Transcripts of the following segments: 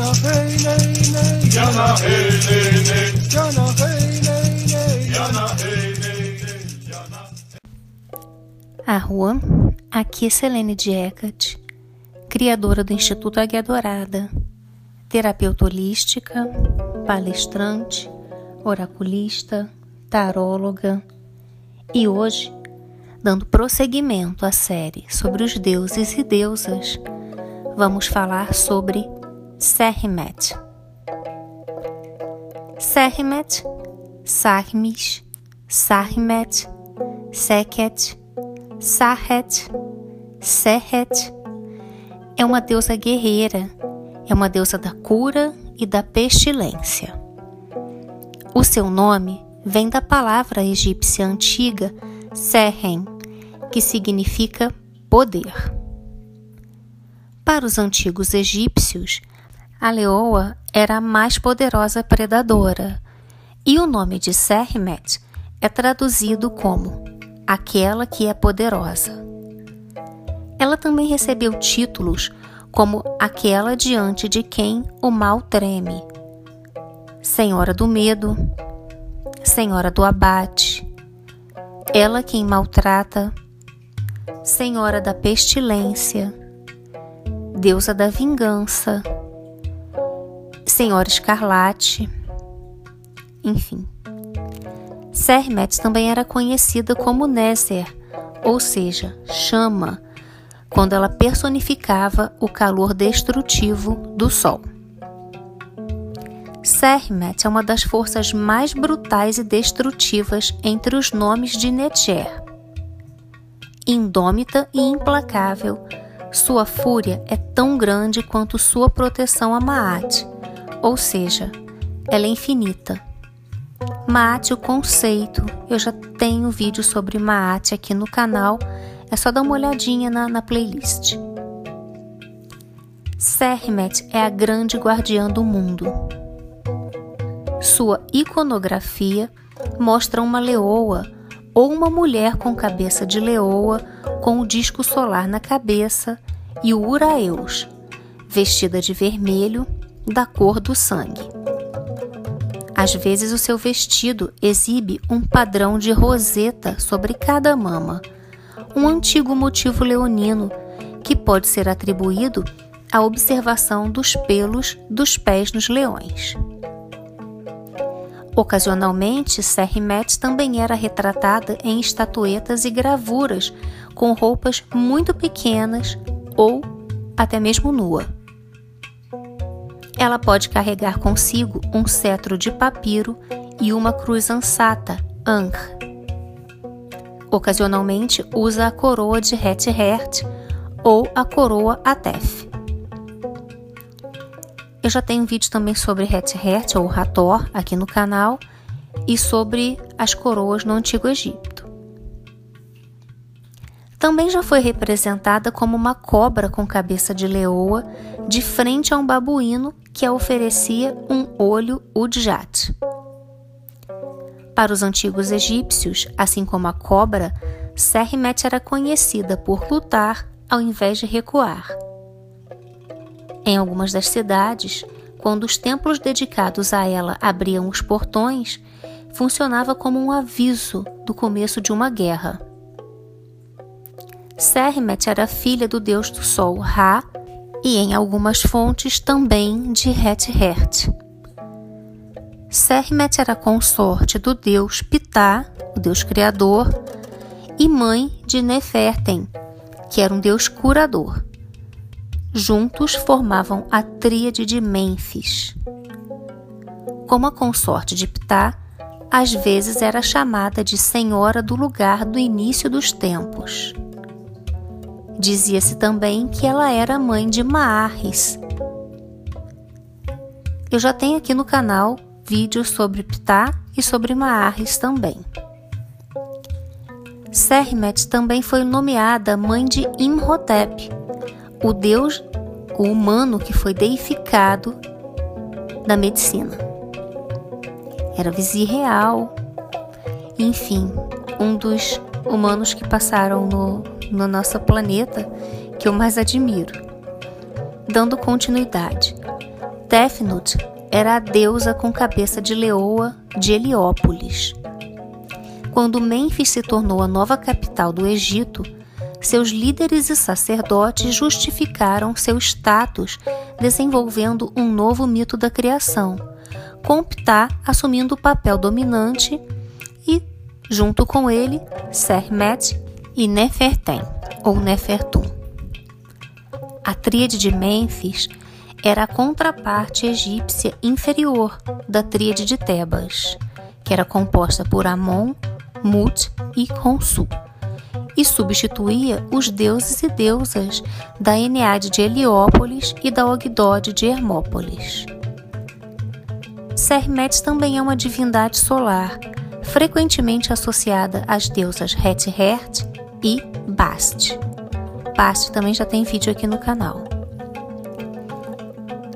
Jana hey nay nay. Jana hey nay nay. Jana hey nay nay. Jana hey nay nay. Jana. Arrua, aqui é Selene Diecat, criadora do Instituto Águia Dourada, terapeuta holística, palestrante, oraculista, taróloga e hoje, dando prosseguimento à série sobre os deuses e deusas, vamos falar sobre Sermet. Sermet, Sarmis, Sarmet, Seket, Sahet, Sehet é uma deusa guerreira, é uma deusa da cura e da pestilência. O seu nome vem da palavra egípcia antiga Sehen, que significa poder. Para os antigos egípcios, a leoa era a mais poderosa predadora, e o nome de Sermet é traduzido como aquela que é poderosa. Ela também recebeu títulos como aquela diante de quem o mal treme, Senhora do Medo, Senhora do Abate, ela quem maltrata, Senhora da Pestilência, Deusa da Vingança, Senhora Escarlate, enfim. Sermet também era conhecida como Nézer, ou seja, chama, quando ela personificava o calor destrutivo do Sol. Sermet é uma das forças mais brutais e destrutivas entre os nomes de Netjer. Indômita e implacável, sua fúria é tão grande quanto sua proteção a Maat, ou seja, ela é infinita Maat, o conceito. Eu já tenho vídeo sobre Maat aqui no canal, é só dar uma olhadinha na, na playlist. Sermet é a grande guardiã do mundo. Sua iconografia mostra uma leoa ou uma mulher com cabeça de leoa com o disco solar na cabeça e o Uraeus, vestida de vermelho, da cor do sangue. Às vezes, o seu vestido exibe um padrão de roseta sobre cada mama, um antigo motivo leonino que pode ser atribuído à observação dos pelos dos pés nos leões. Ocasionalmente, Serrimet também era retratada em estatuetas e gravuras com roupas muito pequenas ou até mesmo nua. Ela pode carregar consigo um cetro de papiro e uma cruz ansata, Ankh. Ocasionalmente usa a coroa de Het-Hert ou a coroa Atef. Eu já tenho um vídeo também sobre Het-Hert ou Hathor aqui no canal e sobre as coroas no Antigo Egito. Também já foi representada como uma cobra com cabeça de leoa de frente a um babuíno que a oferecia um olho Udjat. Para os antigos egípcios, assim como a cobra, Sermet era conhecida por lutar ao invés de recuar. Em algumas das cidades, quando os templos dedicados a ela abriam os portões, funcionava como um aviso do começo de uma guerra. Sermet era filha do deus do sol Ra e em algumas fontes também de Het-Hert. Sermet era consorte do deus Ptah, o deus criador, e mãe de Nefertem, que era um deus curador. Juntos formavam a tríade de Mênfis. Como a consorte de Ptah, às vezes era chamada de Senhora do lugar do início dos tempos. Dizia-se também que ela era mãe de Maarres. Eu já tenho aqui no canal vídeos sobre Ptah e sobre Maarres também. Sermet também foi nomeada mãe de Imhotep, o deus o humano que foi deificado da medicina. Era vizir real, enfim, um dos humanos que passaram no, no nosso planeta que eu mais admiro. Dando continuidade, Tefnut era a deusa com cabeça de leoa de Heliópolis. Quando Mênfis se tornou a nova capital do Egito, seus líderes e sacerdotes justificaram seu status desenvolvendo um novo mito da criação, com Ptah assumindo o papel dominante junto com ele, Sermet e Nefertem, ou Nefertum. A tríade de Mênfis era a contraparte egípcia inferior da tríade de Tebas, que era composta por Amon, Mut e Khonsu e substituía os deuses e deusas da Eneade de Heliópolis e da Ogdode de Hermópolis. Sermet também é uma divindade solar, frequentemente associada às deusas Het-Hert e Bast. Bast também já tem vídeo aqui no canal.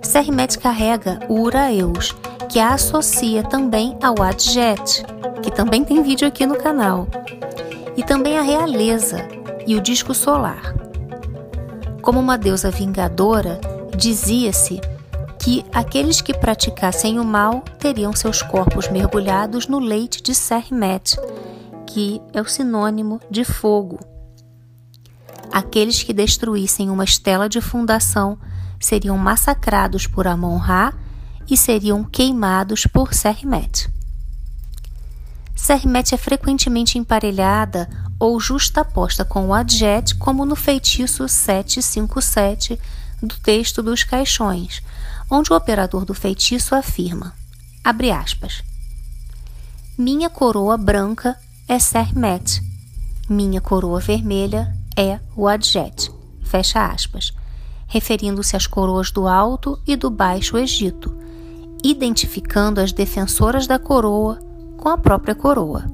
Sermet carrega o Uraeus, que a associa também ao Adjet, que também tem vídeo aqui no canal e também a realeza e o disco solar. Como uma deusa vingadora, dizia-se que aqueles que praticassem o mal teriam seus corpos mergulhados no leite de Sermet, que é o sinônimo de fogo. Aqueles que destruíssem uma estela de fundação seriam massacrados por Amon-Ra e seriam queimados por Sermet. Sermet é frequentemente emparelhada ou justaposta com o adjet, como no feitiço 757 do texto dos caixões, onde o operador do feitiço afirma, abre aspas, Minha coroa branca é Sermet, minha coroa vermelha é o adjet, fecha aspas, referindo-se às coroas do Alto e do Baixo Egito, identificando as defensoras da coroa com a própria coroa.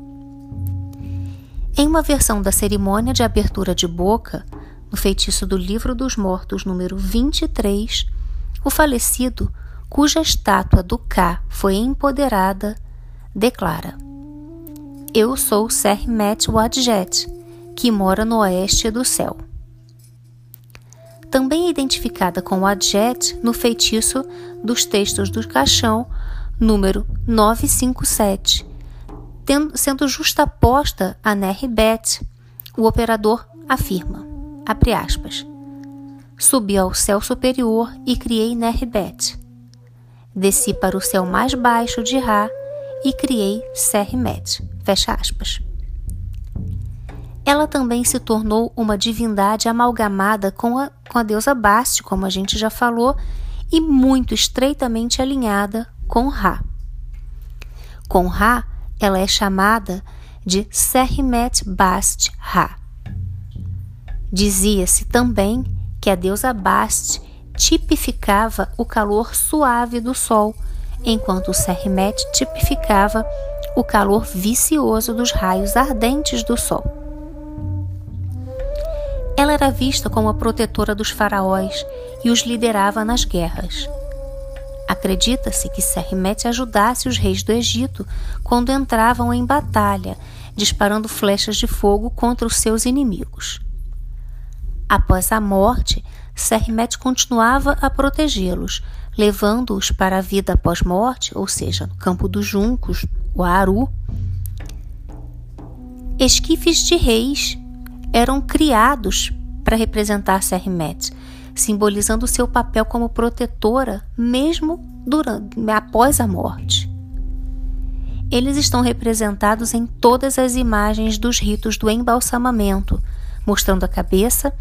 Em uma versão da cerimônia de abertura de boca, no feitiço do Livro dos Mortos número 23, o falecido, cuja estátua do Ka foi empoderada, declara: Eu sou Sermet Wadjet, que mora no oeste do céu. Também identificada com Wadjet no feitiço dos textos do caixão número 957, tendo, sendo justaposta a Nerribet, o operador afirma, abre aspas, Subi ao céu superior e criei Nerribet. Desci para o céu mais baixo de Ra e criei Sermet. Fecha aspas. Ela também se tornou uma divindade amalgamada com a, com a deusa Bast, como a gente já falou, e muito estreitamente alinhada com Ra. Com Ra, ela é chamada de Serhimet Bast Ra. Dizia-se também que a deusa Bast tipificava o calor suave do sol, enquanto Serhimet tipificava o calor vicioso dos raios ardentes do sol. Ela era vista como a protetora dos faraós e os liderava nas guerras. Acredita-se que Sermet ajudasse os reis do Egito quando entravam em batalha, disparando flechas de fogo contra os seus inimigos. Após a morte, Sermet continuava a protegê-los, levando-os para a vida após morte, ou seja, no campo dos juncos, o Aru. Esquifes de reis eram criados para representar Sermet, simbolizando seu papel como protetora mesmo durante, após a morte. Eles estão representados em todas as imagens dos ritos do embalsamamento, mostrando a cabeça,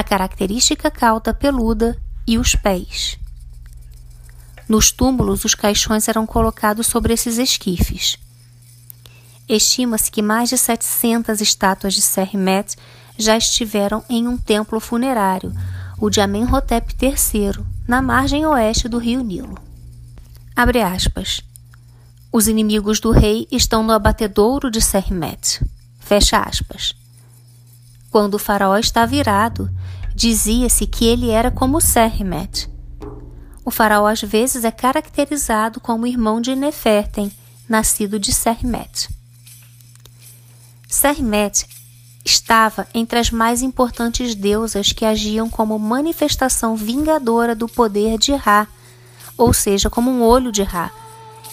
a característica cauda peluda e os pés. Nos túmulos, os caixões eram colocados sobre esses esquifes. Estima-se que mais de 700 estátuas de Sermet já estiveram em um templo funerário, o de Amenhotep III, na margem oeste do rio Nilo. Abre aspas. Os inimigos do rei estão no abatedouro de Sermet. Fecha aspas. Quando o faraó está virado, dizia-se que ele era como Sermet. O faraó às vezes é caracterizado como irmão de Nefertem, nascido de Sermet. Sermet estava entre as mais importantes deusas que agiam como manifestação vingadora do poder de Ra, ou seja, como um olho de Ra,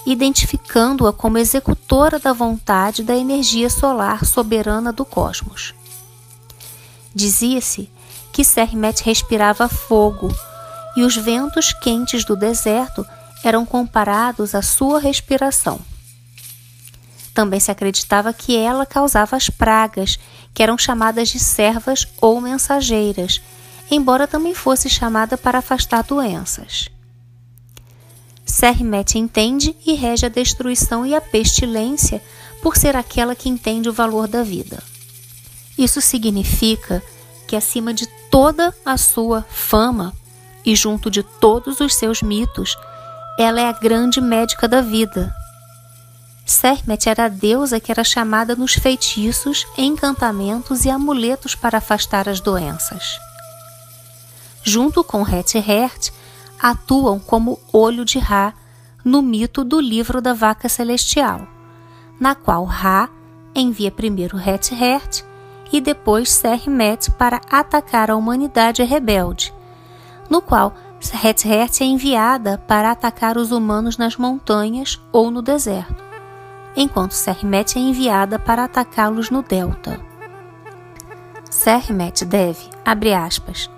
identificando-a como executora da vontade da energia solar soberana do cosmos. Dizia-se que Sermet respirava fogo e os ventos quentes do deserto eram comparados à sua respiração. Também se acreditava que ela causava as pragas, que eram chamadas de servas ou mensageiras, embora também fosse chamada para afastar doenças. Sermet entende e rege a destruição e a pestilência por ser aquela que entende o valor da vida. Isso significa que, acima de toda a sua fama e junto de todos os seus mitos, ela é a grande médica da vida. Sermet era a deusa que era chamada nos feitiços, encantamentos e amuletos para afastar as doenças. Junto com Het-Hert, atuam como olho de Ra no mito do livro da vaca celestial, na qual Ra envia primeiro Het-Hert e depois Sermet para atacar a humanidade rebelde, no qual Het-Hert é enviada para atacar os humanos nas montanhas ou no deserto, enquanto Sermet é enviada para atacá-los no delta. Sermet deve, abre aspas,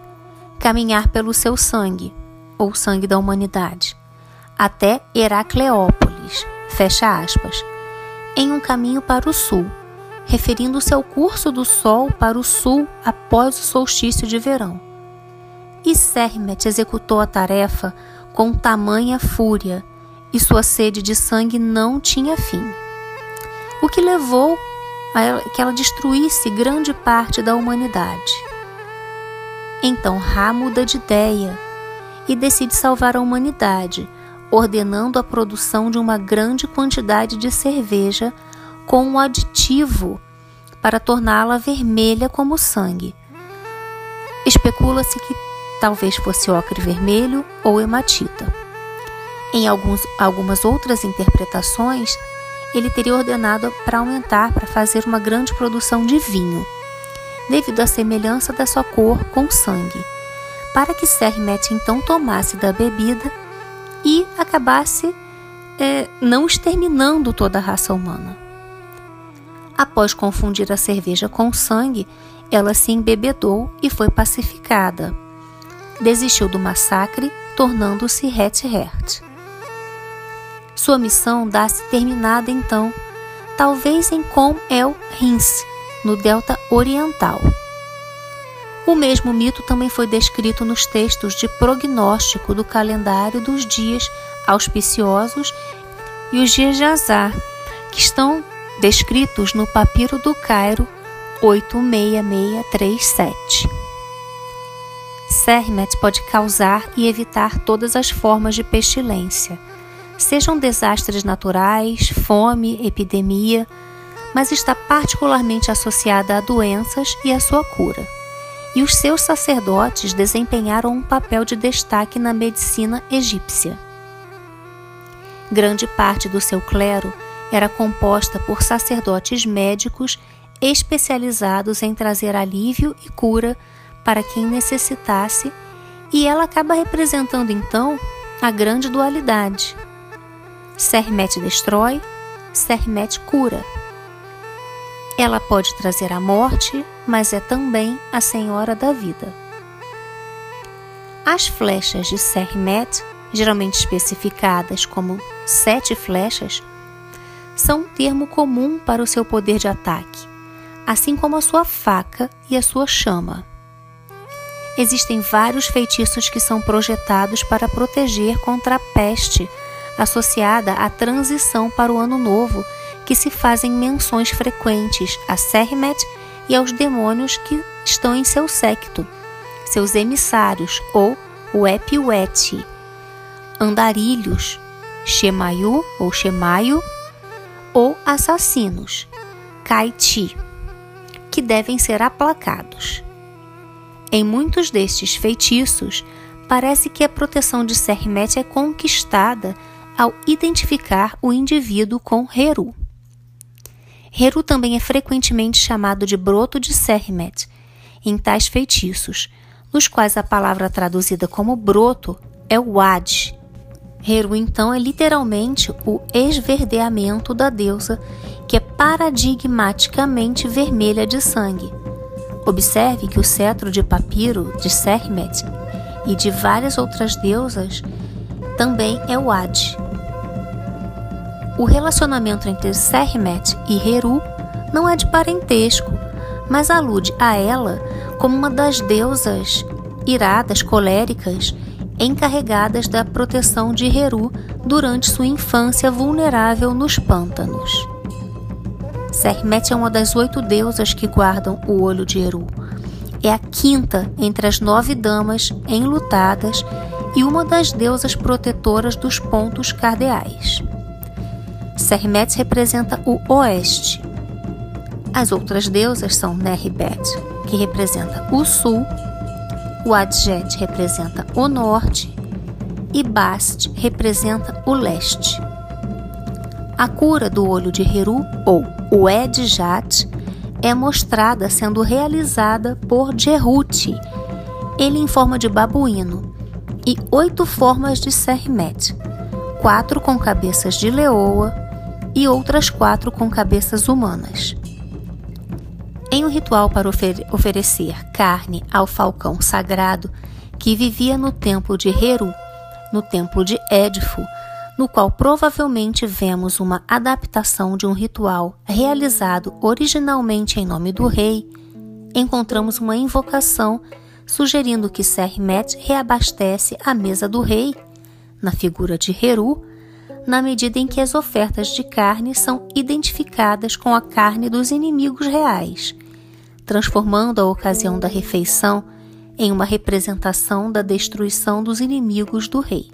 caminhar pelo seu sangue, ou sangue da humanidade, até Heracleópolis, fecha aspas, em um caminho para o sul, referindo-se ao curso do sol para o sul após o solstício de verão. E Sermet executou a tarefa com tamanha fúria, e sua sede de sangue não tinha fim. O que levou a que ela destruísse grande parte da humanidade. Então Ra muda de ideia e decide salvar a humanidade, ordenando a produção de uma grande quantidade de cerveja com um aditivo para torná-la vermelha como sangue. Especula-se que talvez fosse ocre vermelho ou hematita. Em alguns, algumas outras interpretações, ele teria ordenado para aumentar, para fazer uma grande produção de vinho, devido à semelhança da sua cor com sangue para que Sermet então tomasse da bebida e acabasse é, não exterminando toda a raça humana. Após confundir a cerveja com sangue, ela se embebedou e foi pacificada. Desistiu do massacre, tornando-se Het-Hert. Sua missão dá-se terminada então, talvez em Com El Rins, no delta oriental. O mesmo mito também foi descrito nos textos de prognóstico do calendário dos dias auspiciosos e os dias de azar, que estão descritos no papiro do Cairo 86637. Sermet pode causar e evitar todas as formas de pestilência, sejam desastres naturais, fome, epidemia, mas está particularmente associada a doenças e a sua cura e os seus sacerdotes desempenharam um papel de destaque na medicina egípcia. Grande parte do seu clero era composta por sacerdotes médicos especializados em trazer alívio e cura para quem necessitasse, e ela acaba representando então a grande dualidade. Sermet destrói, Sermet cura. Ela pode trazer a morte, mas é também a senhora da vida. As flechas de Sermet, geralmente especificadas como sete flechas, são um termo comum para o seu poder de ataque, assim como a sua faca e a sua chama. Existem vários feitiços que são projetados para proteger contra a peste associada à transição para o ano novo que se fazem menções frequentes a Sermet e aos demônios que estão em seu séquito, seus emissários ou Wepiweti, andarilhos, Shemayu ou Shemaio, assassinos, Kaiti, que devem ser aplacados. Em muitos destes feitiços, parece que a proteção de Sermet é conquistada ao identificar o indivíduo com Heru. Heru também é frequentemente chamado de broto de Sermet em tais feitiços, nos quais a palavra traduzida como broto é o Wad. Heru então é literalmente o esverdeamento da deusa, que é paradigmaticamente vermelha de sangue. Observe que o cetro de papiro de Sermet e de várias outras deusas também é o Ad. O relacionamento entre Sermet e Heru não é de parentesco, mas alude a ela como uma das deusas iradas, coléricas, encarregadas da proteção de Heru durante sua infância vulnerável nos pântanos. Sermet é uma das oito deusas que guardam o olho de Heru. É a quinta entre as nove damas enlutadas e uma das deusas protetoras dos pontos cardeais. Sermet representa o oeste. As outras deusas são Neribet, que representa o sul, o Adjet representa o norte e Bast representa o leste. A cura do olho de Heru, ou o Edjat, é mostrada sendo realizada por Jehuti, ele em forma de babuíno, e oito formas de Sermet, quatro com cabeças de leoa e outras quatro com cabeças humanas. Em um ritual para ofer oferecer carne ao falcão sagrado que vivia no templo de Heru, no templo de Édifo, no qual provavelmente vemos uma adaptação de um ritual realizado originalmente em nome do rei, encontramos uma invocação sugerindo que Sermet reabastece a mesa do rei, na figura de Heru, na medida em que as ofertas de carne são identificadas com a carne dos inimigos reais, transformando a ocasião da refeição em uma representação da destruição dos inimigos do rei.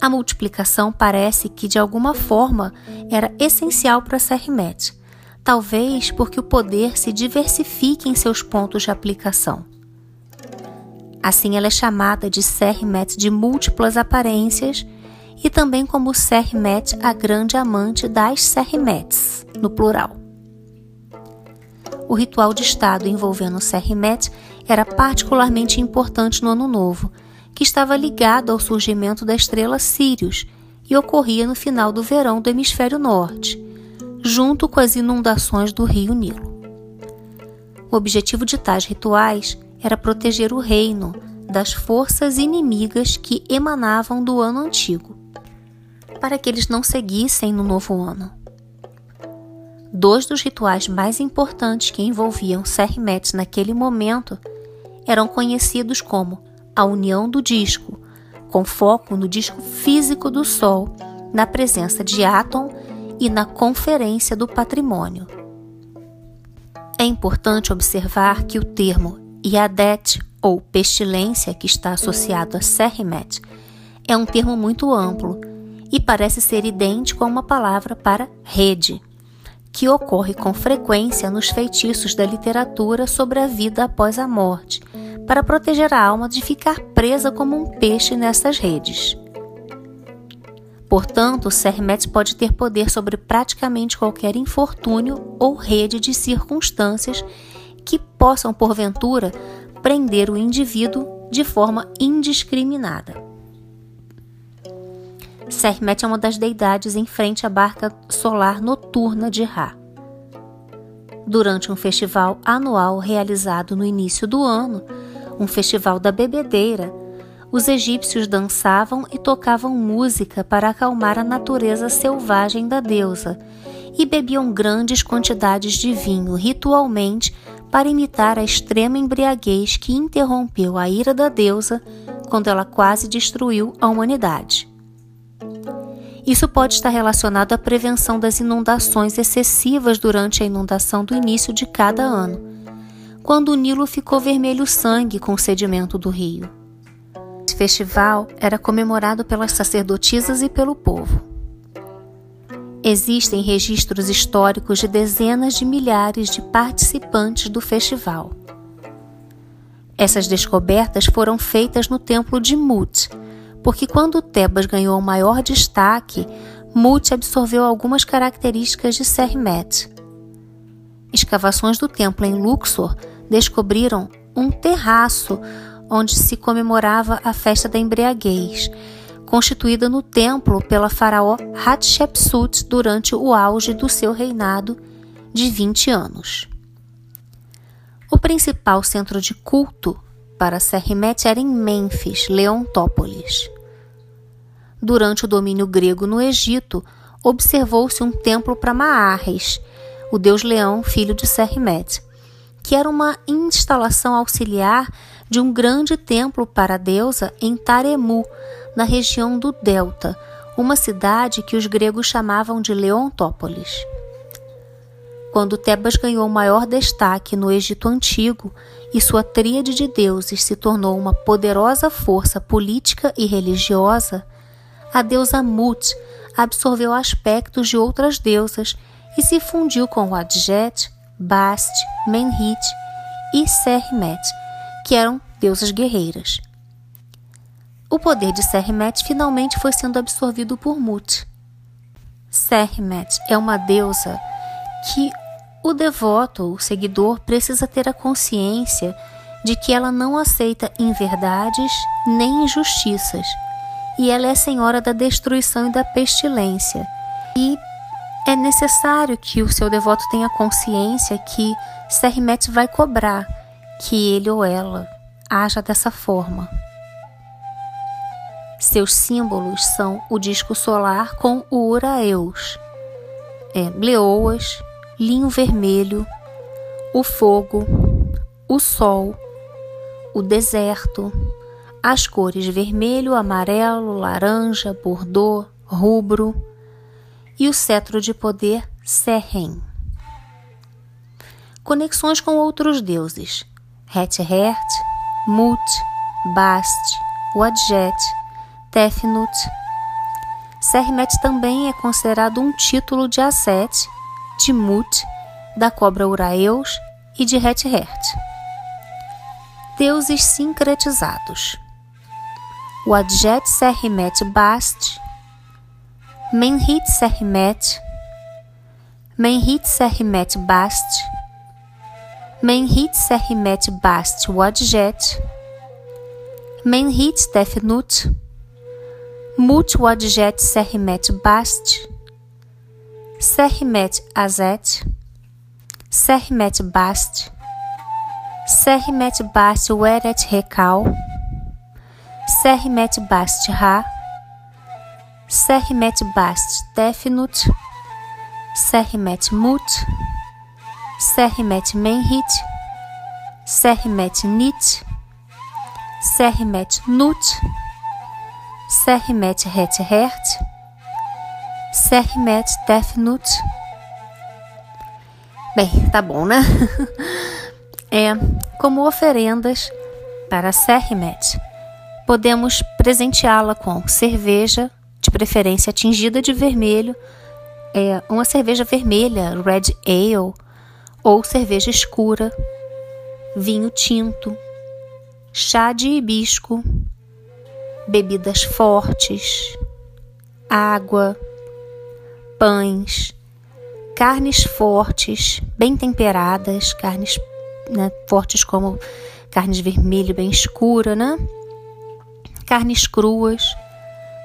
A multiplicação parece que de alguma forma era essencial para Sermet, talvez porque o poder se diversifique em seus pontos de aplicação. Assim, ela é chamada de Sermet de múltiplas aparências e também como Sermet, a grande amante das Sermets, no plural. O ritual de estado envolvendo Sermet era particularmente importante no Ano Novo, que estava ligado ao surgimento da estrela Sirius e ocorria no final do verão do hemisfério norte, junto com as inundações do rio Nilo. O objetivo de tais rituais era proteger o reino das forças inimigas que emanavam do ano antigo, para que eles não seguissem no novo ano. Dois dos rituais mais importantes que envolviam Sermet naquele momento eram conhecidos como a união do disco, com foco no disco físico do Sol, na presença de Atom e na conferência do patrimônio. É importante observar que o termo Iadet ou pestilência que está associado a Serrimet é um termo muito amplo e parece ser idêntico a uma palavra para rede, que ocorre com frequência nos feitiços da literatura sobre a vida após a morte, para proteger a alma de ficar presa como um peixe nessas redes. Portanto, Sermet pode ter poder sobre praticamente qualquer infortúnio ou rede de circunstâncias que possam, porventura, prender o indivíduo de forma indiscriminada. Sermet é uma das deidades em frente à barca solar noturna de Ra. Durante um festival anual realizado no início do ano, um festival da bebedeira, os egípcios dançavam e tocavam música para acalmar a natureza selvagem da deusa e bebiam grandes quantidades de vinho ritualmente para imitar a extrema embriaguez que interrompeu a ira da deusa quando ela quase destruiu a humanidade. Isso pode estar relacionado à prevenção das inundações excessivas durante a inundação do início de cada ano, quando o Nilo ficou vermelho sangue com o sedimento do rio. Esse festival era comemorado pelas sacerdotisas e pelo povo. Existem registros históricos de dezenas de milhares de participantes do festival. Essas descobertas foram feitas no templo de Mut, porque quando Tebas ganhou maior destaque, Mut absorveu algumas características de Sermet. Escavações do templo em Luxor descobriram um terraço onde se comemorava a festa da embriaguez, constituída no templo pela faraó Hatshepsut durante o auge do seu reinado de 20 anos. O principal centro de culto para Serrimet era em Mênfis, Leontópolis. Durante o domínio grego no Egito, observou-se um templo para Maarres, o deus leão, filho de Serrimet, que era uma instalação auxiliar de um grande templo para a deusa em Taremu, na região do Delta, uma cidade que os gregos chamavam de Leontópolis. Quando Tebas ganhou maior destaque no Egito Antigo e sua tríade de deuses se tornou uma poderosa força política e religiosa, a deusa Mut absorveu aspectos de outras deusas e se fundiu com Adjet, Bast, Menhit e Sermet, que eram deusas guerreiras. O poder de Sermet finalmente foi sendo absorvido por Mut. Sermet é uma deusa que o devoto, o seguidor, precisa ter a consciência de que ela não aceita inverdades nem injustiças, e ela é senhora da destruição e da pestilência. E é necessário que o seu devoto tenha consciência que Sermet vai cobrar que ele ou ela haja dessa forma. Seus símbolos são o disco solar com o Uraeus, é, leoas, linho vermelho, o fogo, o sol, o deserto, as cores vermelho, amarelo, laranja, bordô, rubro e o cetro de poder Serren. Conexões com outros deuses: Het-Hert, Mut, Bast, Wadjet, Tefnut. Sermet também é considerado um título de Asset de Mut, da cobra Uraeus e de Het-Hert. Deuses sincretizados. O Adjet Serhimet Bast, Menhit Serhimet, Menhit Serhimet Bast, Menhit Serhimet Bast Wadjet, Menhit Tefnut, Mut Wadjet Serhimet Bast, Serhimet Azet, Serhimet Bast, Serhimet Bast Weret Rekal, Serhimet Bast Ra, Serhimet Bast Tefnut, Serhimet Mut, Serhimet Menhit, Serhimet Nit, Serhimet Nut, Serhimet Het Hert, Sermet Tefnut. Bem, tá bom, né? é, como oferendas para Sermet, podemos presenteá-la com cerveja, de preferência tingida de vermelho, é, uma cerveja vermelha, red ale, ou cerveja escura, vinho tinto, chá de hibisco, bebidas fortes, água, pães, carnes fortes, bem temperadas, carnes né, fortes como carnes vermelho bem escura, né? Carnes cruas,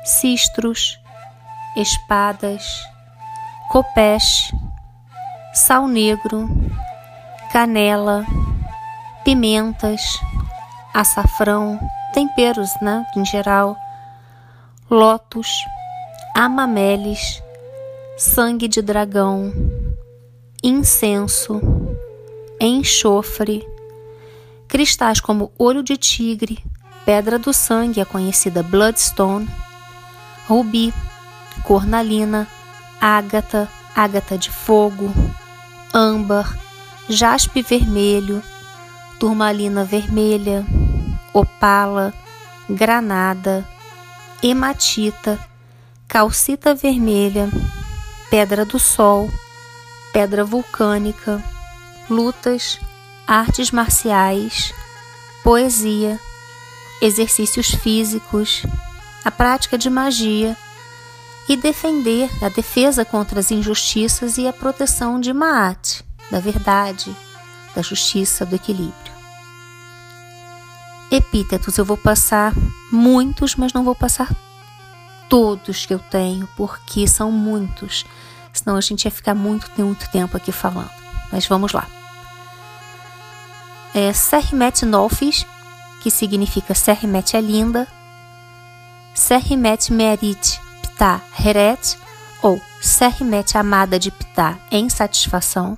cistros, espadas, copés, sal negro, canela, pimentas, açafrão, temperos, né, em geral, lótus, amamelis, sangue de dragão, incenso, enxofre, cristais como olho de tigre, pedra do sangue, a conhecida bloodstone, rubi, cornalina, ágata, ágata de fogo, âmbar, jaspe vermelho, turmalina vermelha, opala, granada, hematita, calcita vermelha, pedra do sol, pedra vulcânica, lutas, artes marciais, poesia, exercícios físicos, a prática de magia e defender a defesa contra as injustiças e a proteção de Maat, da verdade, da justiça, do equilíbrio. Epítetos. Eu vou passar muitos, mas não vou passar todos que eu tenho, porque são muitos. Senão a gente ia ficar muito, muito tempo aqui falando. Mas vamos lá. É Serrimet Nolfis, que significa Serrimet é linda. Serrimet Merit Ptah Heret, ou Serrimet amada de Ptah em satisfação.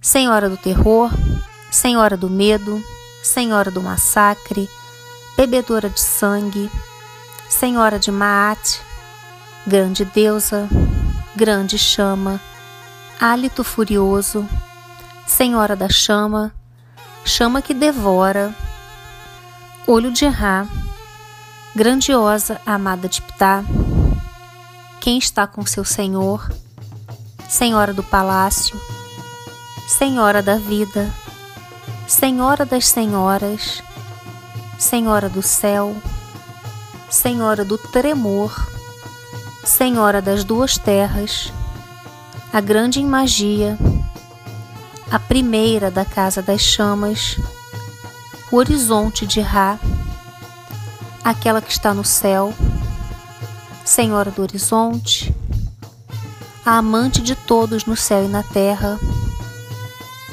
Senhora do terror, Senhora do medo, Senhora do massacre, bebedora de sangue, Senhora de Maat, grande deusa, grande chama, hálito furioso, Senhora da chama, chama que devora, olho de Ra, grandiosa amada de Ptah, quem está com seu Senhor, Senhora do palácio, Senhora da vida, Senhora das senhoras, Senhora do céu, Senhora do tremor, Senhora das duas terras, a grande em magia, a primeira da casa das chamas, o horizonte de Ra, aquela que está no céu, Senhora do horizonte, a amante de todos no céu e na terra,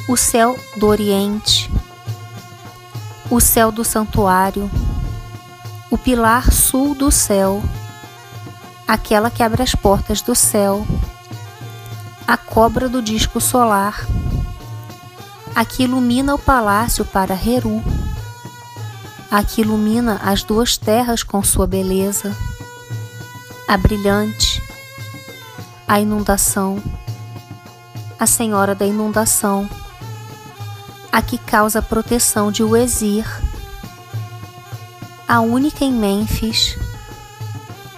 o céu do Oriente, o céu do santuário, o pilar sul do céu, aquela que abre as portas do céu, a cobra do disco solar, a que ilumina o palácio para Heru, a que ilumina as duas terras com sua beleza, a brilhante, a inundação, a senhora da inundação a que causa proteção de Uezir, a única em Mênfis,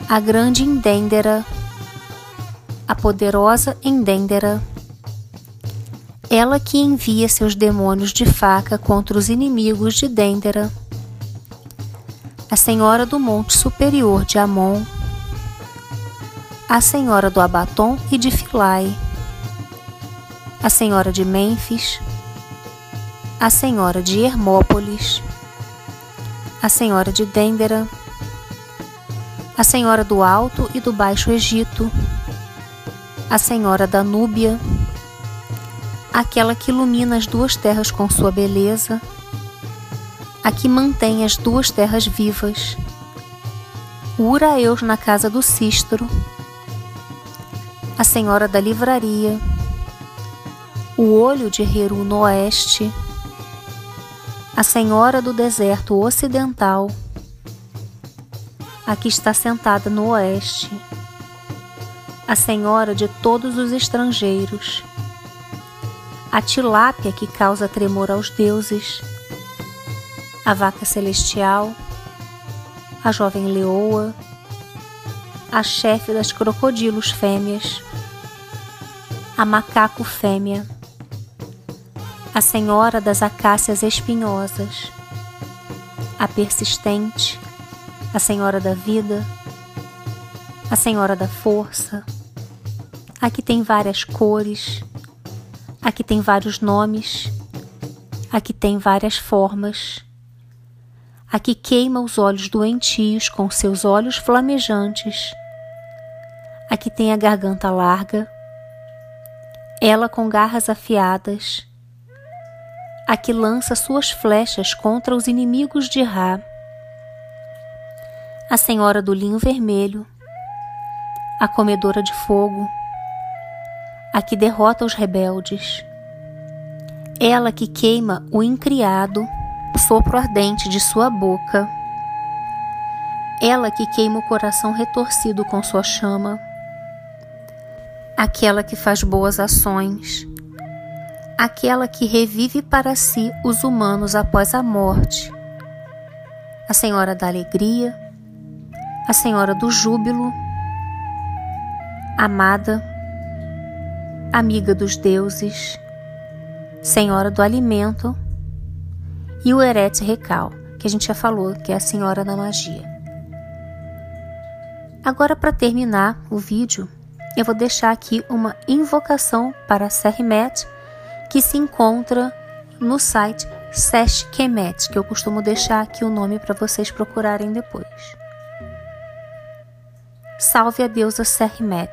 a grande em a poderosa em ela que envia seus demônios de faca contra os inimigos de Dendera, a senhora do monte superior de Amon, a senhora do Abaton e de Filai, a senhora de Mênfis, a Senhora de Hermópolis, a Senhora de Dendera, a Senhora do Alto e do Baixo Egito, a Senhora da Núbia, aquela que ilumina as duas terras com sua beleza, a que mantém as duas terras vivas, Uraeus na casa do Cístro, a Senhora da Livraria, o olho de Heru no oeste, a Senhora do Deserto Ocidental, a que está sentada no oeste, a Senhora de todos os estrangeiros, a tilápia que causa tremor aos deuses, a vaca celestial, a jovem leoa, a chefe das crocodilos fêmeas, a macaco fêmea a senhora das acácias espinhosas, a persistente, a senhora da vida, a senhora da força, a que tem várias cores, a que tem vários nomes, a que tem várias formas, a que queima os olhos doentios com seus olhos flamejantes, a que tem a garganta larga, ela com garras afiadas, a que lança suas flechas contra os inimigos de Ra, a senhora do linho vermelho, a comedora de fogo, a que derrota os rebeldes, ela que queima o incriado, o sopro ardente de sua boca, ela que queima o coração retorcido com sua chama, aquela que faz boas ações, aquela que revive para si os humanos após a morte, a Senhora da Alegria, a Senhora do Júbilo, amada, amiga dos deuses, Senhora do Alimento e o Eret Recal, que a gente já falou que é a Senhora da Magia. Agora, para terminar o vídeo, eu vou deixar aqui uma invocação para Serrimet que se encontra no site Sesh Kemet, que eu costumo deixar aqui o nome para vocês procurarem depois. Salve a deusa Sermet,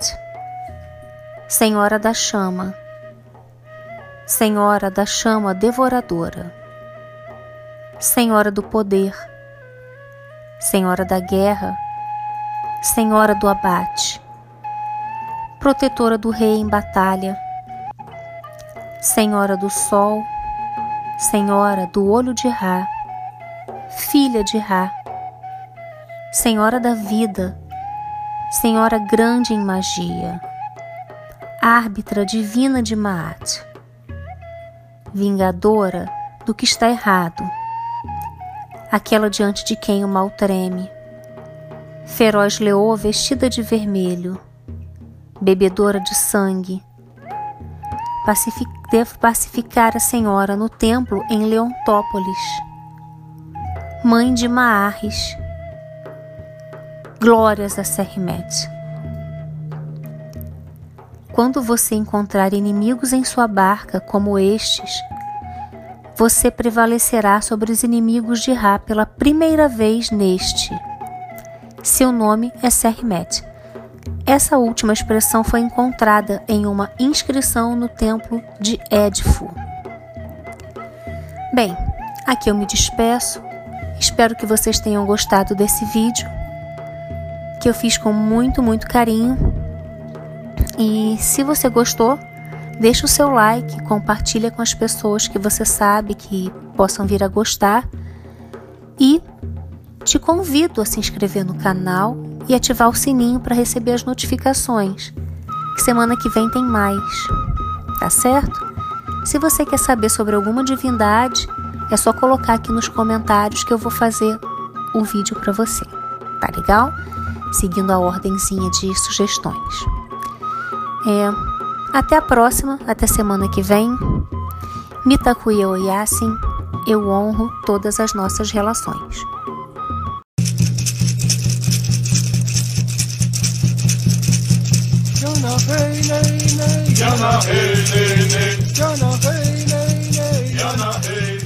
Senhora da Chama, Senhora da Chama Devoradora, Senhora do Poder, Senhora da Guerra, Senhora do Abate, Protetora do Rei em Batalha, Senhora do Sol, Senhora do Olho de Rá, Filha de Rá, Senhora da Vida, Senhora grande em magia, árbitra divina de Maat, vingadora do que está errado, aquela diante de quem o mal treme, feroz leoa vestida de vermelho, bebedora de sangue, Pacific, devo pacificar a senhora no templo em Leontópolis, mãe de Maarres, Glórias a Serrimet. Quando você encontrar inimigos em sua barca como estes, você prevalecerá sobre os inimigos de Ra pela primeira vez neste. Seu nome é Serrimet. Essa última expressão foi encontrada em uma inscrição no templo de Edfu. Bem, aqui eu me despeço. Espero que vocês tenham gostado desse vídeo que eu fiz com muito, muito carinho. E se você gostou, deixa o seu like, compartilha com as pessoas que você sabe que possam vir a gostar. E te convido a se inscrever no canal e ativar o sininho para receber as notificações. Que semana que vem tem mais. Tá certo? Se você quer saber sobre alguma divindade, é só colocar aqui nos comentários que eu vou fazer o vídeo para você. Tá legal? seguindo a ordenzinha de sugestões. É, até a próxima, até semana que vem. Mitakuya Oyasin, eu honro todas as nossas relações. Yana hey nay nay. Yana hey, nay, nay. Yana hey nay nay. Yana hey,